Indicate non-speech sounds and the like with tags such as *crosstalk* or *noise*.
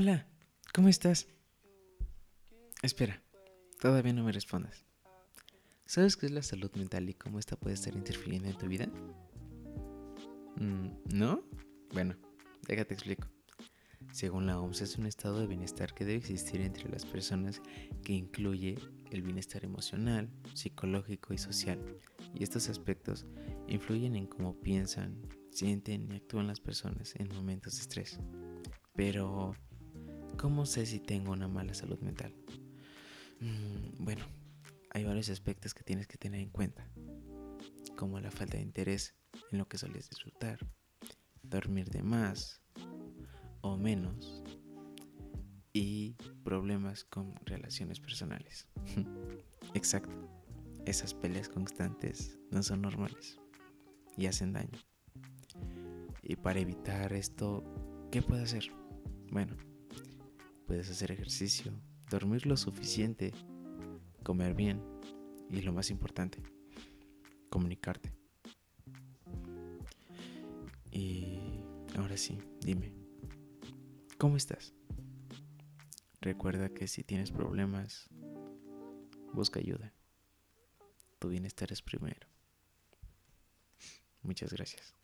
Hola, ¿cómo estás? Espera, todavía no me respondas. ¿Sabes qué es la salud mental y cómo esta puede estar interfiriendo en tu vida? Mm, ¿No? Bueno, déjate explico. Según la OMS es un estado de bienestar que debe existir entre las personas que incluye el bienestar emocional, psicológico y social. Y estos aspectos influyen en cómo piensan, sienten y actúan las personas en momentos de estrés. Pero, ¿cómo sé si tengo una mala salud mental? Mm, bueno, hay varios aspectos que tienes que tener en cuenta, como la falta de interés en lo que sueles disfrutar, dormir de más o menos y problemas con relaciones personales. *laughs* Exacto, esas peleas constantes no son normales y hacen daño. Y para evitar esto, ¿qué puedo hacer? Bueno, puedes hacer ejercicio, dormir lo suficiente, comer bien y lo más importante, comunicarte. Y ahora sí, dime, ¿cómo estás? Recuerda que si tienes problemas, busca ayuda. Tu bienestar es primero. Muchas gracias.